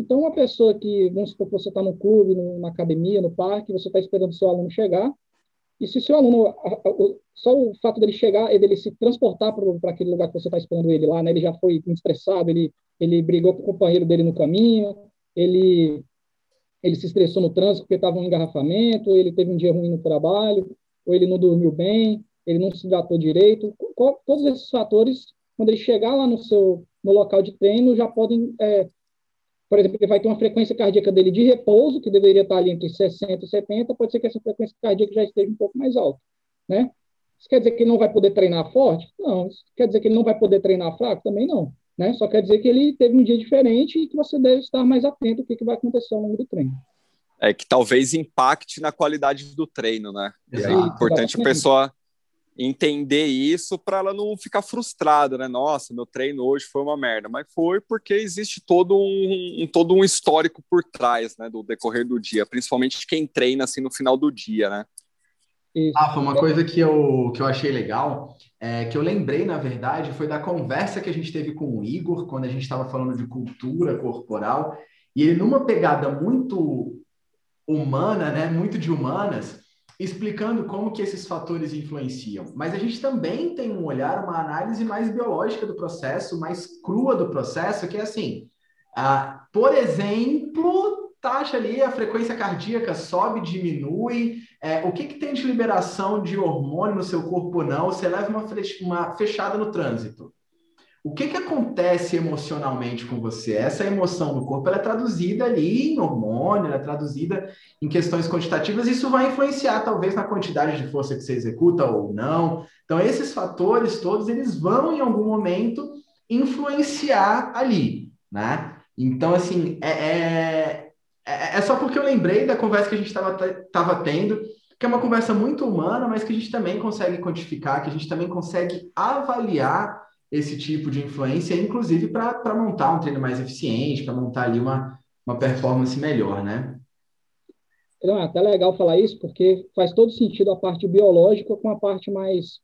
Então, uma pessoa que, vamos supor que você está no clube, na academia, no parque, você está esperando o seu aluno chegar, e se seu aluno, só o fato dele chegar e dele se transportar para aquele lugar que você está esperando ele lá, né, ele já foi estressado, ele ele brigou com o companheiro dele no caminho, ele, ele se estressou no trânsito porque estava um engarrafamento, ele teve um dia ruim no trabalho, ou ele não dormiu bem, ele não se hidratou direito. Todos esses fatores, quando ele chegar lá no seu no local de treino, já podem, é, por exemplo, ele vai ter uma frequência cardíaca dele de repouso, que deveria estar ali entre 60 e 70, pode ser que essa frequência cardíaca já esteja um pouco mais alta, né? Isso quer dizer que ele não vai poder treinar forte? Não. Isso quer dizer que ele não vai poder treinar fraco? Também não. Né? Só quer dizer que ele teve um dia diferente e que você deve estar mais atento ao que, que vai acontecer ao longo do treino. É que talvez impacte na qualidade do treino, né? E é importante a pessoa entender isso para ela não ficar frustrada, né? Nossa, meu treino hoje foi uma merda, mas foi porque existe todo um, um, todo um histórico por trás, né, do decorrer do dia, principalmente quem treina assim no final do dia, né? Isso. Ah, foi uma coisa que eu, que eu achei legal, é, que eu lembrei, na verdade, foi da conversa que a gente teve com o Igor, quando a gente estava falando de cultura corporal, e ele, numa pegada muito humana, né, muito de humanas, explicando como que esses fatores influenciam. Mas a gente também tem um olhar, uma análise mais biológica do processo, mais crua do processo, que é assim, ah, por exemplo, taxa ali, a frequência cardíaca sobe, diminui, é, o que, que tem de liberação de hormônio no seu corpo não, você leva uma, uma fechada no trânsito. O que, que acontece emocionalmente com você? Essa emoção no corpo ela é traduzida ali em hormônio, ela é traduzida em questões quantitativas, e isso vai influenciar talvez na quantidade de força que você executa ou não. Então, esses fatores todos, eles vão em algum momento influenciar ali, né? Então, assim, é, é, é, é só porque eu lembrei da conversa que a gente estava tendo, que é uma conversa muito humana, mas que a gente também consegue quantificar, que a gente também consegue avaliar esse tipo de influência, inclusive para montar um treino mais eficiente, para montar ali uma, uma performance melhor, né? É até legal falar isso, porque faz todo sentido a parte biológica com a parte mais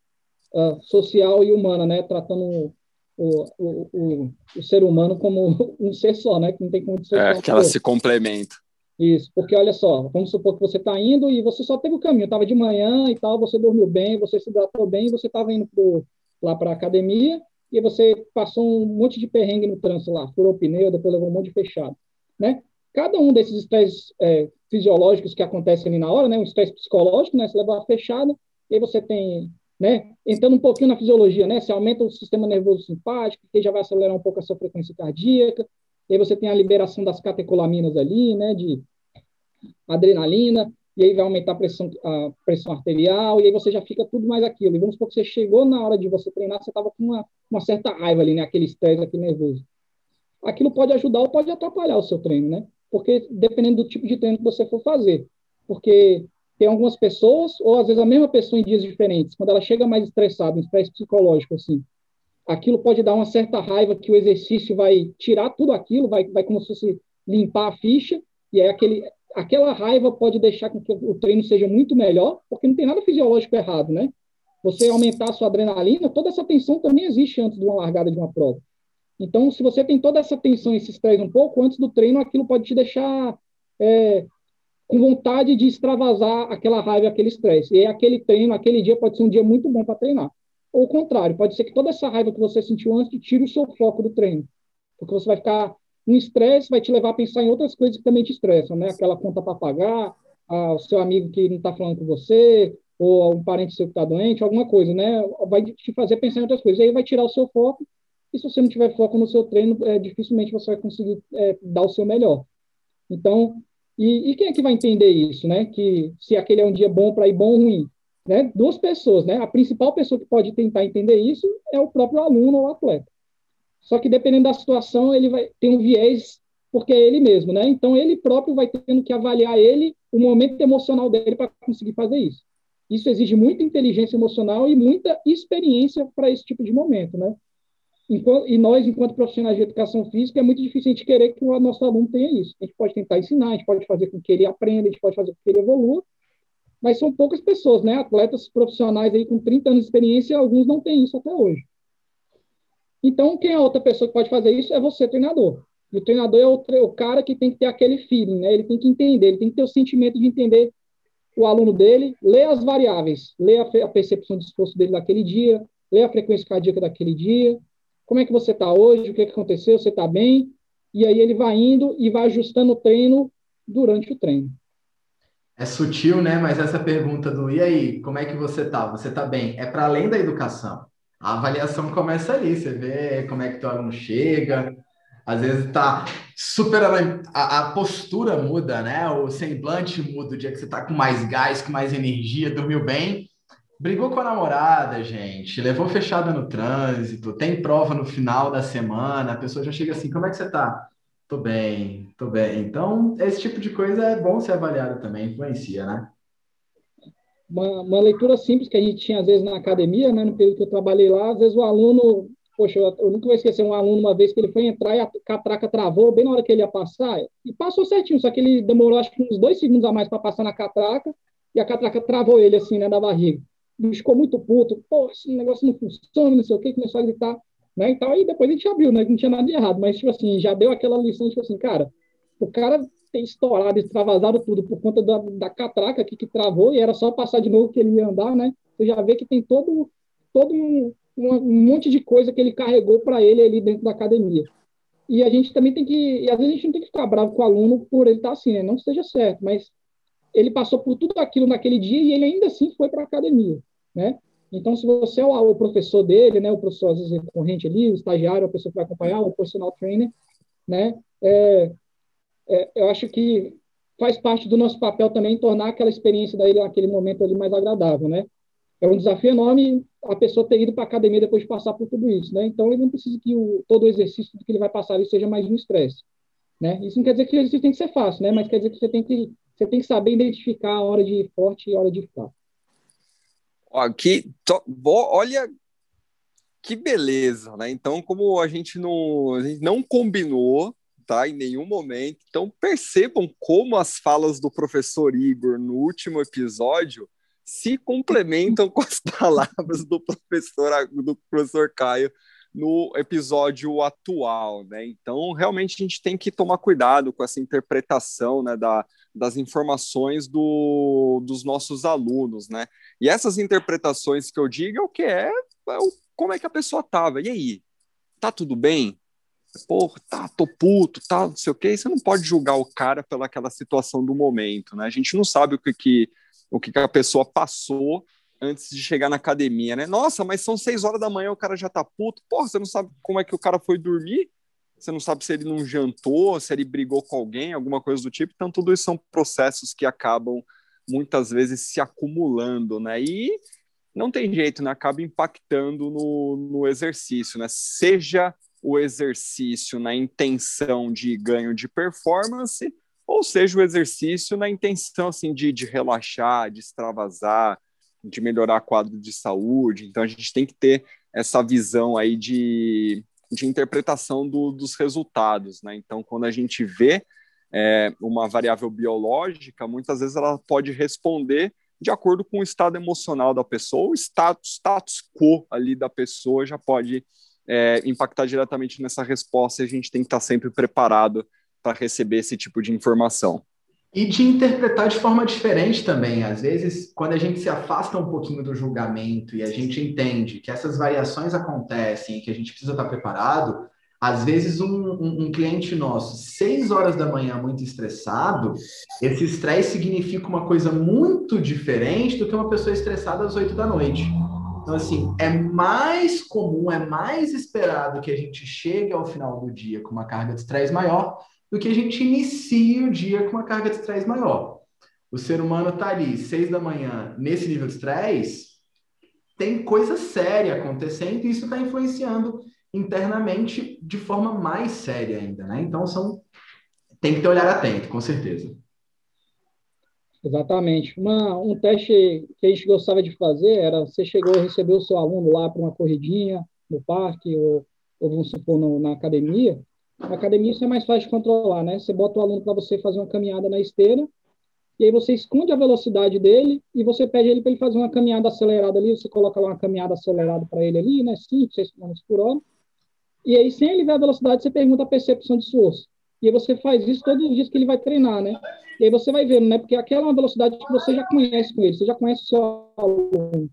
uh, social e humana, né? Tratando o, o, o, o, ser humano como um ser só, né? Que não tem como ser É, que ela se complementa. Isso, porque olha só, vamos supor que você está indo e você só teve o caminho, estava de manhã e tal, você dormiu bem, você se hidratou bem, você estava indo pro, lá para a academia, e você passou um monte de perrengue no trânsito lá, furou o pneu, depois levou um monte de fechado, né? Cada um desses estresses é, fisiológicos que acontecem ali na hora, né? Um estresse psicológico, né? Você leva uma fechada, e aí você tem, né? Entrando um pouquinho na fisiologia, né? Você aumenta o sistema nervoso simpático, que já vai acelerar um pouco a sua frequência cardíaca, e aí você tem a liberação das catecolaminas ali, né? De adrenalina, e aí vai aumentar a pressão, a pressão arterial, e aí você já fica tudo mais aquilo. E vamos supor que você chegou na hora de você treinar, você estava com uma, uma certa raiva ali, né? Aquele estresse, aquele nervoso. Aquilo pode ajudar ou pode atrapalhar o seu treino, né? Porque dependendo do tipo de treino que você for fazer. Porque tem algumas pessoas, ou às vezes a mesma pessoa em dias diferentes, quando ela chega mais estressada, um estresse psicológico, assim, aquilo pode dar uma certa raiva que o exercício vai tirar tudo aquilo, vai, vai como se fosse limpar a ficha, e é aquele, aquela raiva pode deixar com que o treino seja muito melhor, porque não tem nada fisiológico errado, né? Você aumentar a sua adrenalina, toda essa tensão também existe antes de uma largada de uma prova. Então, se você tem toda essa tensão e se estresse um pouco, antes do treino, aquilo pode te deixar é, com vontade de extravasar aquela raiva, aquele estresse. E aquele treino, aquele dia pode ser um dia muito bom para treinar. Ou o contrário, pode ser que toda essa raiva que você sentiu antes tire o seu foco do treino. Porque você vai ficar um estresse vai te levar a pensar em outras coisas que também te estressam, né? Aquela conta para pagar, o seu amigo que não está falando com você, ou um parente seu que está doente, alguma coisa, né? Vai te fazer pensar em outras coisas. E aí vai tirar o seu foco, e se você não tiver foco no seu treino, é, dificilmente você vai conseguir é, dar o seu melhor. Então, e, e, quem é que vai entender isso, né? Que se aquele é um dia bom para ir bom ou ruim, né? Duas pessoas, né? A principal pessoa que pode tentar entender isso é o próprio aluno ou atleta. Só que dependendo da situação, ele vai ter um viés porque é ele mesmo, né? Então ele próprio vai tendo que avaliar ele, o momento emocional dele para conseguir fazer isso. Isso exige muita inteligência emocional e muita experiência para esse tipo de momento, né? Enquanto, e nós, enquanto profissionais de educação física, é muito difícil a gente querer que o nosso aluno tenha isso. A gente pode tentar ensinar, a gente pode fazer com que ele aprenda, a gente pode fazer com que ele evolua, mas são poucas pessoas, né? Atletas profissionais aí com 30 anos de experiência, alguns não têm isso até hoje. Então, quem é outra pessoa que pode fazer isso é você, treinador. E o treinador é o, o, cara que tem que ter aquele feeling, né? Ele tem que entender, ele tem que ter o sentimento de entender o aluno dele, ler as variáveis, ler a, a percepção de esforço dele daquele dia, ler a frequência cardíaca daquele dia, como é que você está hoje, o que, que aconteceu, você está bem, e aí ele vai indo e vai ajustando o treino durante o treino. É sutil, né? Mas essa pergunta do e aí, como é que você está? Você está bem? É para além da educação. A avaliação começa ali, você vê como é que teu aluno chega, às vezes tá super a, a, postura muda, né? O semblante muda o dia que você tá com mais gás, com mais energia, dormiu bem, brigou com a namorada, gente, levou fechada no trânsito, tem prova no final da semana, a pessoa já chega assim, como é que você tá? Tô bem, tô bem. Então, esse tipo de coisa é bom ser avaliado também, influencia, né? Uma, uma, leitura simples que a gente tinha às vezes na academia, né, no período que eu trabalhei lá, às vezes o aluno, poxa, eu, eu nunca vou esquecer um aluno uma vez que ele foi entrar e a catraca travou bem na hora que ele ia passar, e passou certinho, só que ele demorou acho que uns dois segundos a mais para passar na catraca, e a catraca travou ele assim, né, da barriga. Ele ficou muito puto, pô, esse negócio não funciona, não sei o que, começou a gritar, né, e tal, aí depois a gente abriu, né, não tinha nada de errado, mas, tipo assim, já deu aquela lição, tipo assim, cara, o cara tem estourado, extravasado tudo por conta da, da catraca aqui que travou, e era só passar de novo que ele ia andar, né, você já vê que tem todo, todo um, um monte de coisa que ele carregou para ele ali dentro da academia. E a gente também tem que, e às vezes a gente não tem que ficar bravo com o aluno por ele estar tá assim, né? não esteja certo, mas ele passou por tudo aquilo naquele dia e ele ainda assim foi para a academia, né? Então, se você é o, professor dele, né, o professor às vezes corrente ali, o estagiário, a pessoa que vai acompanhar, o personal trainer, né, é, é, eu acho que faz parte do nosso papel também tornar aquela experiência daí, aquele momento ali mais agradável, né? É um desafio enorme a pessoa ter ido para a academia depois de passar por tudo isso, né? Então, ele não precisa que o, todo o exercício que ele vai passar ali seja mais um estresse, né? Isso não quer dizer que o exercício tem que ser fácil, né? Mas quer dizer que você tem que você tem que saber identificar a hora de ir forte e a hora de ficar. Aqui, to, olha que beleza, né? Então, como a gente não, a gente não combinou, tá? Em nenhum momento. Então, percebam como as falas do professor Igor no último episódio se complementam com as palavras do professor, do professor Caio no episódio atual, né? Então, realmente a gente tem que tomar cuidado com essa interpretação, né, da, das informações do, dos nossos alunos, né? E essas interpretações que eu digo é o que é, é o, como é que a pessoa tava. E aí? Tá tudo bem? Pô, tá, tô puto, tá, não sei o quê. Você não pode julgar o cara pelaquela situação do momento, né? A gente não sabe o que, que o que, que a pessoa passou antes de chegar na academia, né? Nossa, mas são seis horas da manhã, o cara já tá puto. Porra, você não sabe como é que o cara foi dormir? Você não sabe se ele não jantou, se ele brigou com alguém, alguma coisa do tipo. Então, tudo isso são processos que acabam muitas vezes se acumulando, né? E não tem jeito, né? Acaba impactando no, no exercício, né? Seja o exercício na intenção de ganho de performance, ou seja, o exercício na intenção assim de, de relaxar, de extravasar, de melhorar quadro de saúde. Então a gente tem que ter essa visão aí de, de interpretação do, dos resultados, né? Então quando a gente vê é, uma variável biológica, muitas vezes ela pode responder de acordo com o estado emocional da pessoa, o status, status quo ali da pessoa já pode é, impactar diretamente nessa resposta e a gente tem que estar sempre preparado para receber esse tipo de informação. E de interpretar de forma diferente também. Às vezes, quando a gente se afasta um pouquinho do julgamento e a gente entende que essas variações acontecem e que a gente precisa estar preparado, às vezes um, um, um cliente nosso, seis horas da manhã, muito estressado, esse estresse significa uma coisa muito diferente do que uma pessoa estressada às oito da noite. Então, assim, é mais comum, é mais esperado que a gente chegue ao final do dia com uma carga de estresse maior do que a gente inicia o dia com uma carga de estresse maior. O ser humano está ali, seis da manhã, nesse nível de estresse, tem coisa séria acontecendo e isso está influenciando internamente de forma mais séria ainda, né? Então, são... tem que ter olhar atento, com certeza. Exatamente. Uma, um teste que a gente gostava de fazer era, você chegou a receber o seu aluno lá para uma corridinha no parque ou, ou vamos supor, no, na academia, na academia isso é mais fácil de controlar, né? Você bota o aluno para você fazer uma caminhada na esteira, e aí você esconde a velocidade dele e você pede ele para ele fazer uma caminhada acelerada ali, você coloca lá uma caminhada acelerada para ele ali, né? 5, 6 km por hora. E aí, sem ele ver a velocidade, você pergunta a percepção de esforço. E aí você faz isso todos os dias que ele vai treinar, né? E aí você vai vendo, né? Porque aquela é uma velocidade que você já conhece com ele, você já conhece o seu aluno.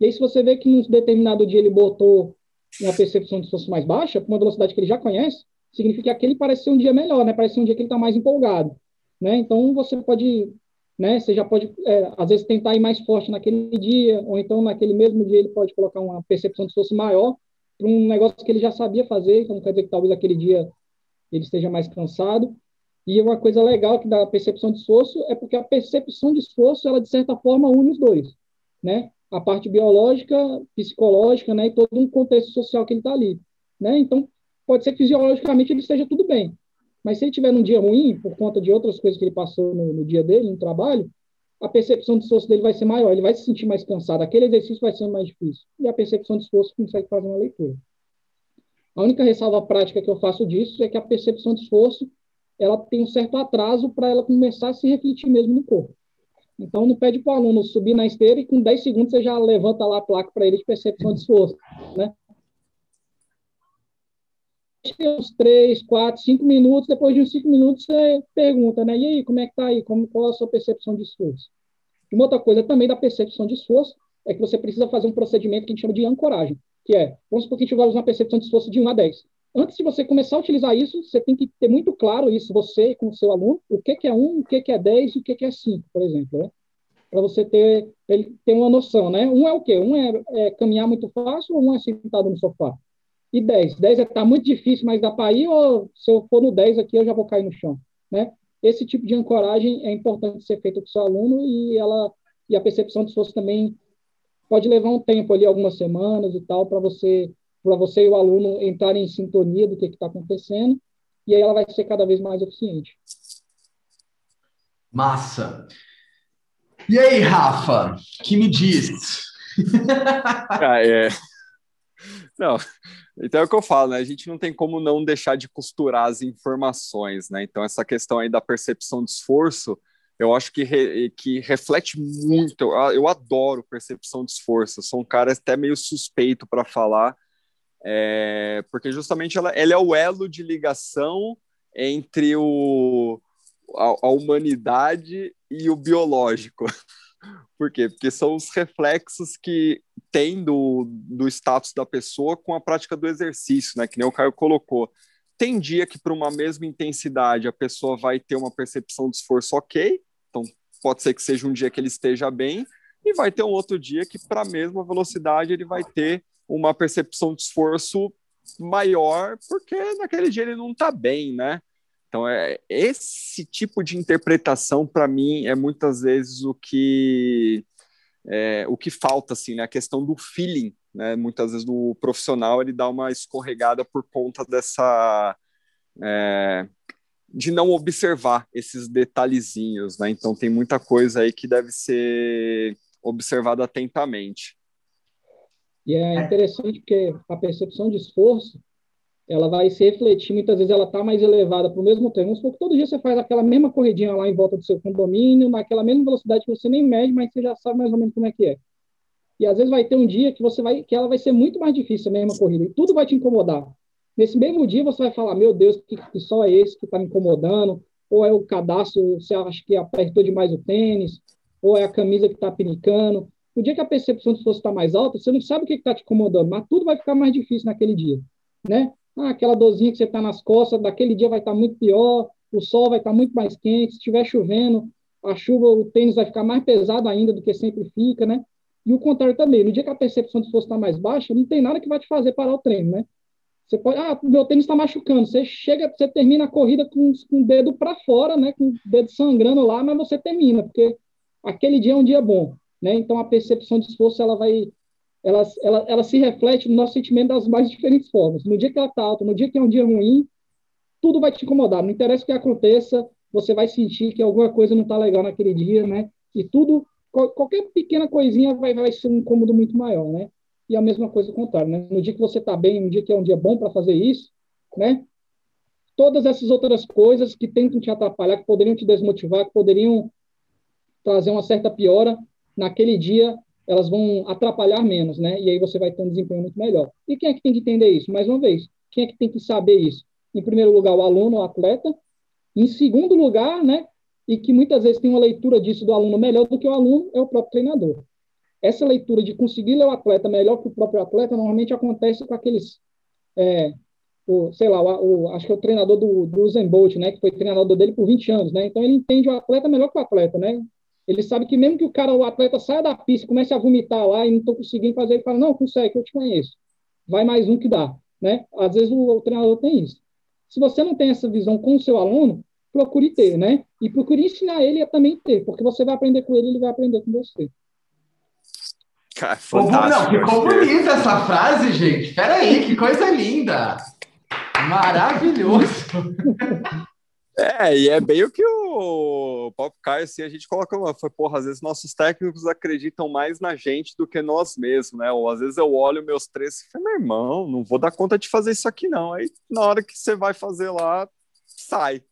E aí, se você vê que num determinado dia ele botou uma percepção de esforço mais baixa, com uma velocidade que ele já conhece, significa que aquele parece ser um dia melhor, né? Parece ser um dia que ele está mais empolgado, né? Então você pode, né? Você já pode, é, às vezes, tentar ir mais forte naquele dia, ou então naquele mesmo dia ele pode colocar uma percepção de esforço maior para um negócio que ele já sabia fazer, então quer dizer que talvez aquele dia ele esteja mais cansado. E uma coisa legal que da percepção de esforço é porque a percepção de esforço, ela de certa forma une os dois, né? A parte biológica, psicológica, né? E todo um contexto social que ele está ali, né? Então, pode ser que fisiologicamente ele esteja tudo bem. Mas se ele tiver num dia ruim, por conta de outras coisas que ele passou no, no dia dele, no trabalho, a percepção de esforço dele vai ser maior, ele vai se sentir mais cansado, aquele exercício vai ser mais difícil. E a percepção de esforço consegue fazer uma leitura. A única ressalva prática que eu faço disso é que a percepção de esforço ela tem um certo atraso para ela começar a se refletir mesmo no corpo. Então, não pede para o aluno subir na esteira e com 10 segundos você já levanta lá a placa para ele de percepção de esforço, né? uns 3, 4, 5 minutos, depois de uns 5 minutos você pergunta, né? E aí, como é que tá aí? Como, qual é a sua percepção de esforço? Uma outra coisa também da percepção de esforço é que você precisa fazer um procedimento que a gente chama de ancoragem, que é, vamos supor que a gente vai usar uma percepção de esforço de 1 a 10 antes de você começar a utilizar isso, você tem que ter muito claro isso, você com o seu aluno, o que, que é um, o que, que é 10 e o que, que é 5, por exemplo, né? Para você ter, ele ter uma noção, né? Um é o quê? Um é, é, caminhar muito fácil ou um é sentado no sofá? E 10? 10 é tá muito difícil, mas dá para ir ou se eu for no 10 aqui eu já vou cair no chão, né? Esse tipo de ancoragem é importante ser feito com o seu aluno e ela e a percepção de esforço também pode levar um tempo ali, algumas semanas e tal, para você para você e o aluno entrarem em sintonia do que está acontecendo, e aí ela vai ser cada vez mais eficiente. Massa! E aí, Rafa, que me diz? ah, é... Não, então é o que eu falo, né? A gente não tem como não deixar de costurar as informações, né? Então, essa questão aí da percepção de esforço, eu acho que, re, que reflete muito. Eu, eu adoro percepção de esforço. Eu sou um cara até meio suspeito para falar, é, porque justamente ela, ela é o elo de ligação entre o, a, a humanidade e o biológico. Por quê? Porque são os reflexos que tem do, do status da pessoa com a prática do exercício, né? Que nem o Caio colocou. Tem dia que, para uma mesma intensidade, a pessoa vai ter uma percepção de esforço ok, então pode ser que seja um dia que ele esteja bem, e vai ter um outro dia que, para a mesma velocidade, ele vai ter uma percepção de esforço maior, porque naquele dia ele não está bem, né? Então, é, esse tipo de interpretação, para mim, é muitas vezes o que é, o que falta, assim, né? A questão do feeling, né? Muitas vezes o profissional ele dá uma escorregada por conta dessa é, de não observar esses detalhezinhos, né? Então tem muita coisa aí que deve ser observada atentamente. E é, é interessante porque a percepção de esforço, ela vai se refletir, muitas vezes ela está mais elevada para o mesmo tempo. Vamos supor que todo dia você faz aquela mesma corridinha lá em volta do seu condomínio, naquela mesma velocidade que você nem mede, mas você já sabe mais ou menos como é que é. E às vezes vai ter um dia que você vai, que ela vai ser muito mais difícil a mesma corrida, e tudo vai te incomodar. Nesse mesmo dia você vai falar, meu Deus, que, que só é esse que está me incomodando, ou é o cadastro, você acha que apertou demais o tênis, ou é a camisa que está pinicando, o dia que a percepção de esforço está mais alta, você não sabe o que está te incomodando, mas tudo vai ficar mais difícil naquele dia, né? Ah, aquela dorzinha que você está nas costas, daquele dia vai estar tá muito pior, o sol vai estar tá muito mais quente, se estiver chovendo, a chuva, o tênis vai ficar mais pesado ainda do que sempre fica, né? E o contrário também, no dia que a percepção de esforço está mais baixa, não tem nada que vai te fazer parar o treino, né? Você pode, ah, meu tênis está machucando. Você chega, você termina a corrida com, com o dedo para fora, né? Com o dedo sangrando lá, mas você termina, porque aquele dia é um dia bom. Né? Então, a percepção de esforço ela vai, ela, ela, ela se reflete no nosso sentimento das mais diferentes formas. No dia que ela está alta, no dia que é um dia ruim, tudo vai te incomodar. Não interessa o que aconteça, você vai sentir que alguma coisa não está legal naquele dia, né? E tudo, qualquer pequena coisinha vai, vai ser um incômodo muito maior, né? E a mesma coisa ao contrário, né? No dia que você está bem, no dia que é um dia bom para fazer isso, né? Todas essas outras coisas que tentam te atrapalhar, que poderiam te desmotivar, que poderiam trazer uma certa piora, naquele dia elas vão atrapalhar menos, né? E aí você vai ter um desempenho muito melhor. E quem é que tem que entender isso? Mais uma vez, quem é que tem que saber isso? Em primeiro lugar, o aluno, o atleta. Em segundo lugar, né? E que muitas vezes tem uma leitura disso do aluno melhor do que o aluno, é o próprio treinador. Essa leitura de conseguir ler o atleta melhor que o próprio atleta normalmente acontece com aqueles, é, o, sei lá, o, o, acho que é o treinador do, do Bolt, né? Que foi treinador dele por 20 anos, né? Então ele entende o atleta melhor que o atleta, né? Ele sabe que mesmo que o cara, o atleta, saia da pista, comece a vomitar lá e não estou conseguindo fazer, ele fala, não, consegue, eu te conheço. Vai mais um que dá. Né? Às vezes o, o treinador tem isso. Se você não tem essa visão com o seu aluno, procure ter, né? E procure ensinar ele a também ter, porque você vai aprender com ele, ele vai aprender com você. Cara, fantástico. Não, ficou bonita essa frase, gente. Peraí, que coisa linda! Maravilhoso! É, e é bem o que o Pop Caio, assim, a gente coloca, foi, porra, às vezes nossos técnicos acreditam mais na gente do que nós mesmos, né? Ou às vezes eu olho meus três e falo, meu irmão, não vou dar conta de fazer isso aqui não. Aí na hora que você vai fazer lá, sai.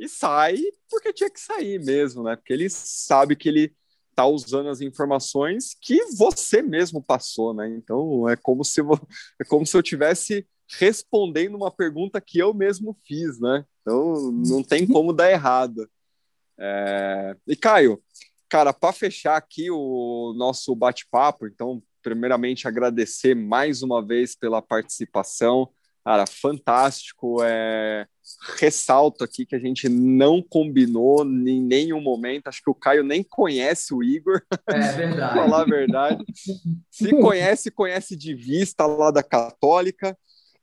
E sai porque tinha que sair mesmo, né? Porque ele sabe que ele tá usando as informações que você mesmo passou, né? Então é como se é como se eu tivesse respondendo uma pergunta que eu mesmo fiz, né? Então não tem como dar errado. É... E Caio, cara, para fechar aqui o nosso bate-papo, então primeiramente agradecer mais uma vez pela participação. Cara, fantástico. É... Ressalto aqui que a gente não combinou em nenhum momento. Acho que o Caio nem conhece o Igor. É verdade. falar a verdade. Se conhece, conhece de vista lá da Católica.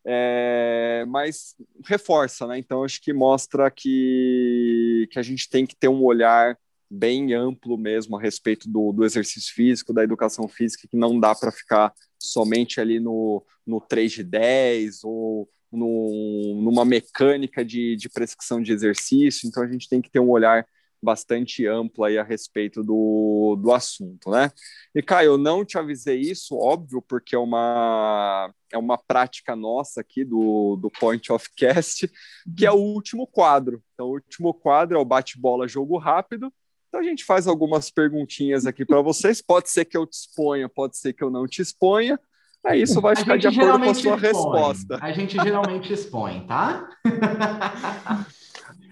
É... mas reforça, né? Então acho que mostra que, que a gente tem que ter um olhar bem amplo mesmo a respeito do, do exercício físico, da educação física, que não dá para ficar somente ali no, no 3 de 10 ou no, numa mecânica de, de prescrição de exercício, então a gente tem que ter um olhar bastante amplo aí a respeito do, do assunto, né? E Caio, eu não te avisei isso, óbvio, porque é uma, é uma prática nossa aqui do, do Point of Cast, que é o último quadro. Então, o último quadro é o bate-bola jogo rápido, então a gente faz algumas perguntinhas aqui para vocês. Pode ser que eu te exponha, pode ser que eu não te exponha. Aí isso vai ficar de acordo com a sua expõe. resposta. A gente geralmente expõe, tá?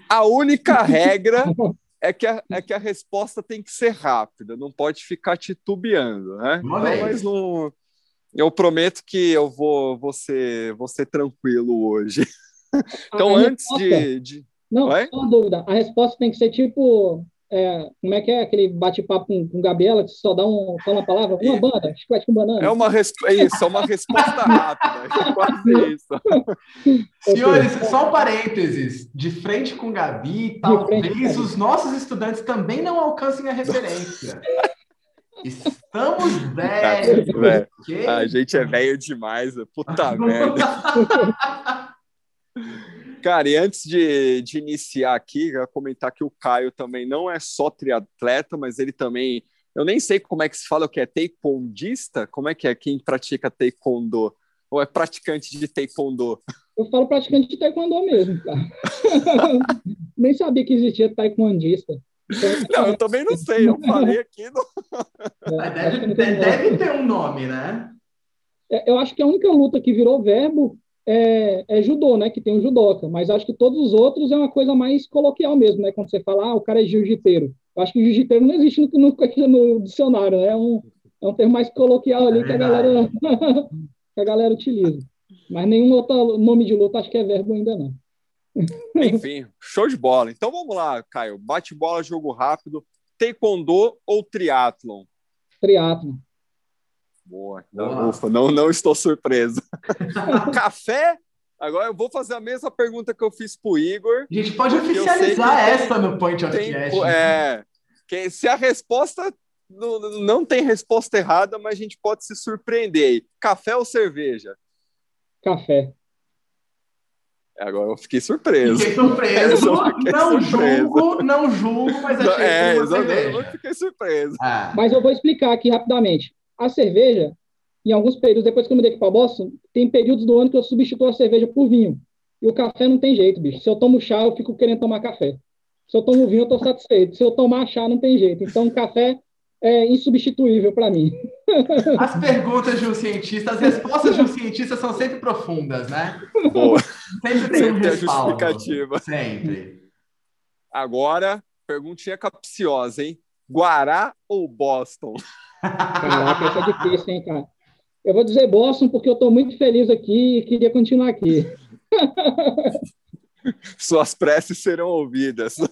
a única regra é que a, é que a resposta tem que ser rápida, não pode ficar titubeando, né? Então, mas não, eu prometo que eu vou, vou, ser, vou ser tranquilo hoje. Então, a antes de, de. Não, Oi? só uma dúvida. A resposta tem que ser tipo é, como é que é aquele bate-papo com, com Gabriela que só dá um, fala uma palavra? Uma banda, chiclete com banana. É uma resp... É isso, é uma resposta rápida. É quase isso. Senhores, só um parênteses. De frente com Gabi, talvez os nossos estudantes também não alcancem a referência. Estamos velhos. A gente é velho demais. Puta merda. Cara, e antes de, de iniciar aqui, eu comentar que o Caio também não é só triatleta, mas ele também. Eu nem sei como é que se fala o que é taekwondista. Como é que é quem pratica taekwondo? Ou é praticante de taekwondo? Eu falo praticante de taekwondo mesmo, cara. nem sabia que existia taekwondista. Não, eu também não sei. Eu falei aqui. No... É, deve, deve ter um nome, né? É, eu acho que a única luta que virou verbo é, é, judô, né? Que tem o judoca, mas acho que todos os outros é uma coisa mais coloquial mesmo, né? Quando você fala, ah, o cara é jiu-jiteiro. Eu acho que jiu-jiteiro não existe no, no, no, dicionário, né? É um, é um termo mais coloquial ali é que, a galera, que a galera utiliza. Mas nenhum outro nome de luta acho que é verbo ainda não. Enfim, show de bola. Então vamos lá, Caio. Bate bola, jogo rápido. Taekwondo ou triatlon? Triatlon. Boa. Não, ufa, não, não estou surpreso. Café? Agora eu vou fazer a mesma pergunta que eu fiz para o Igor. A gente pode oficializar essa tem, no Point of tem, Cash. Né? É, que se a resposta não, não tem resposta errada, mas a gente pode se surpreender. Café ou cerveja? Café. Agora eu fiquei surpreso. Fiquei surpreso. Fiquei não surpreso. julgo, não julgo, mas achei é, que exatamente. Eu fiquei surpreso. Ah. Mas eu vou explicar aqui rapidamente. A cerveja, em alguns períodos, depois que eu mudei aqui para Boston, tem períodos do ano que eu substituo a cerveja por vinho. E o café não tem jeito, bicho. Se eu tomo chá, eu fico querendo tomar café. Se eu tomo vinho, eu estou satisfeito. Se eu tomar chá, não tem jeito. Então, café é insubstituível para mim. As perguntas de um cientista, as respostas de um cientista são sempre profundas, né? Boa. Sempre tem sempre um respaldo. justificativa. Sempre. Agora, perguntinha capciosa, hein? Guará ou Boston? Caraca, essa é difícil, hein, cara? Eu vou dizer Boston porque eu estou muito feliz aqui e queria continuar aqui. Suas preces serão ouvidas.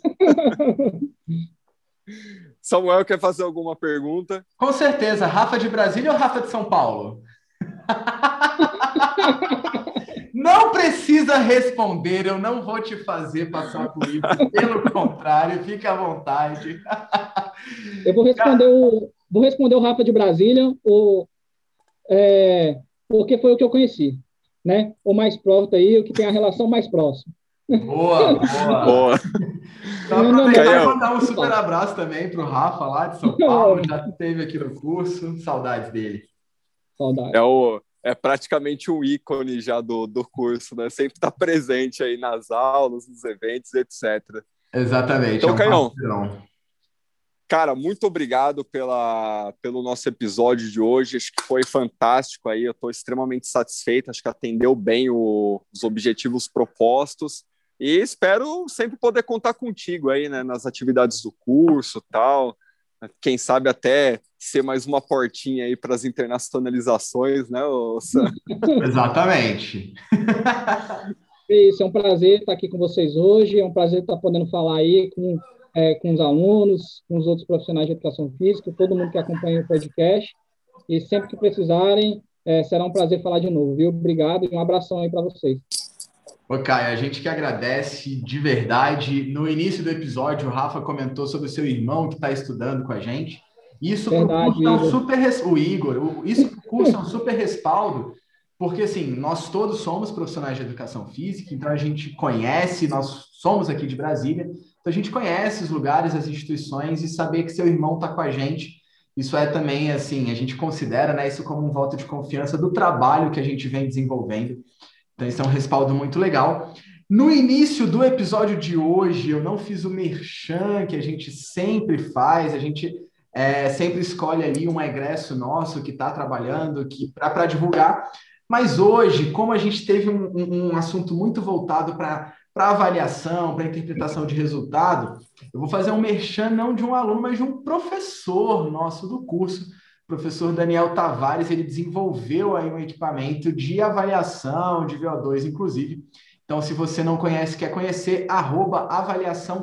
Samuel quer fazer alguma pergunta? Com certeza. Rafa de Brasília ou Rafa de São Paulo? Não precisa responder, eu não vou te fazer passar por isso. Pelo contrário, fique à vontade. Eu vou responder o, Vou responder o Rafa de Brasília, o, é, porque foi o que eu conheci, né? O mais próximo aí, o que tem a relação mais próxima. Boa, boa. boa. Então, aproveitar mandar um super abraço também para o Rafa lá de São Paulo, já esteve aqui no curso, saudades dele. Saudades. É, o, é praticamente um ícone já do, do curso, né? Sempre está presente aí nas aulas, nos eventos, etc. Exatamente. Então, é um Caião, Cara, muito obrigado pela, pelo nosso episódio de hoje. Acho que foi fantástico aí. Eu estou extremamente satisfeito. Acho que atendeu bem o, os objetivos propostos. E espero sempre poder contar contigo aí, né, nas atividades do curso tal. Quem sabe até ser mais uma portinha aí para as internacionalizações, né, Sam? Exatamente. Isso, é um prazer estar aqui com vocês hoje. É um prazer estar podendo falar aí com é, com os alunos, com os outros profissionais de educação física, todo mundo que acompanha o podcast. E sempre que precisarem, é, será um prazer falar de novo, viu? Obrigado e um abração aí para vocês. Ô, Caio, a gente que agradece de verdade. No início do episódio, o Rafa comentou sobre o seu irmão que está estudando com a gente. Isso verdade, curso é um super o Igor, isso para o curso é um super respaldo, porque assim, nós todos somos profissionais de educação física, então a gente conhece, nós somos aqui de Brasília, então, a gente conhece os lugares, as instituições e saber que seu irmão está com a gente, isso é também, assim, a gente considera né, isso como um voto de confiança do trabalho que a gente vem desenvolvendo. Então, isso é um respaldo muito legal. No início do episódio de hoje, eu não fiz o merchan que a gente sempre faz, a gente é, sempre escolhe ali um egresso nosso que está trabalhando que para divulgar. Mas hoje, como a gente teve um, um, assunto muito voltado para para avaliação, para interpretação de resultado, eu vou fazer um merchan não de um aluno, mas de um professor nosso do curso, o professor Daniel Tavares, ele desenvolveu aí um equipamento de avaliação de VO2, inclusive. Então, se você não conhece, quer conhecer, arroba avaliação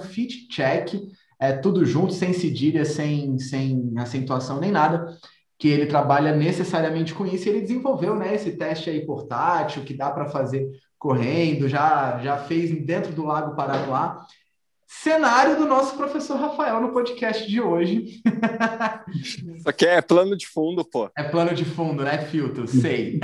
é tudo junto, sem cedilha, sem, sem acentuação nem nada, que ele trabalha necessariamente com isso, e ele desenvolveu né, esse teste aí portátil, que dá para fazer correndo, já, já fez dentro do Lago Paranoá. Cenário do nosso professor Rafael no podcast de hoje. Isso aqui é plano de fundo, pô. É plano de fundo, né, Filtro? Sei.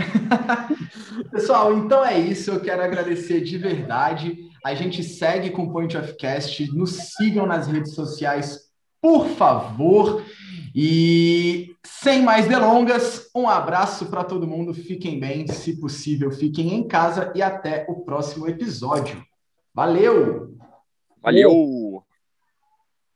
Pessoal, então é isso. Eu quero agradecer de verdade. A gente segue com o Point of Cast. Nos sigam nas redes sociais, por favor. E sem mais delongas, um abraço para todo mundo. Fiquem bem, se possível, fiquem em casa e até o próximo episódio. Valeu! Valeu!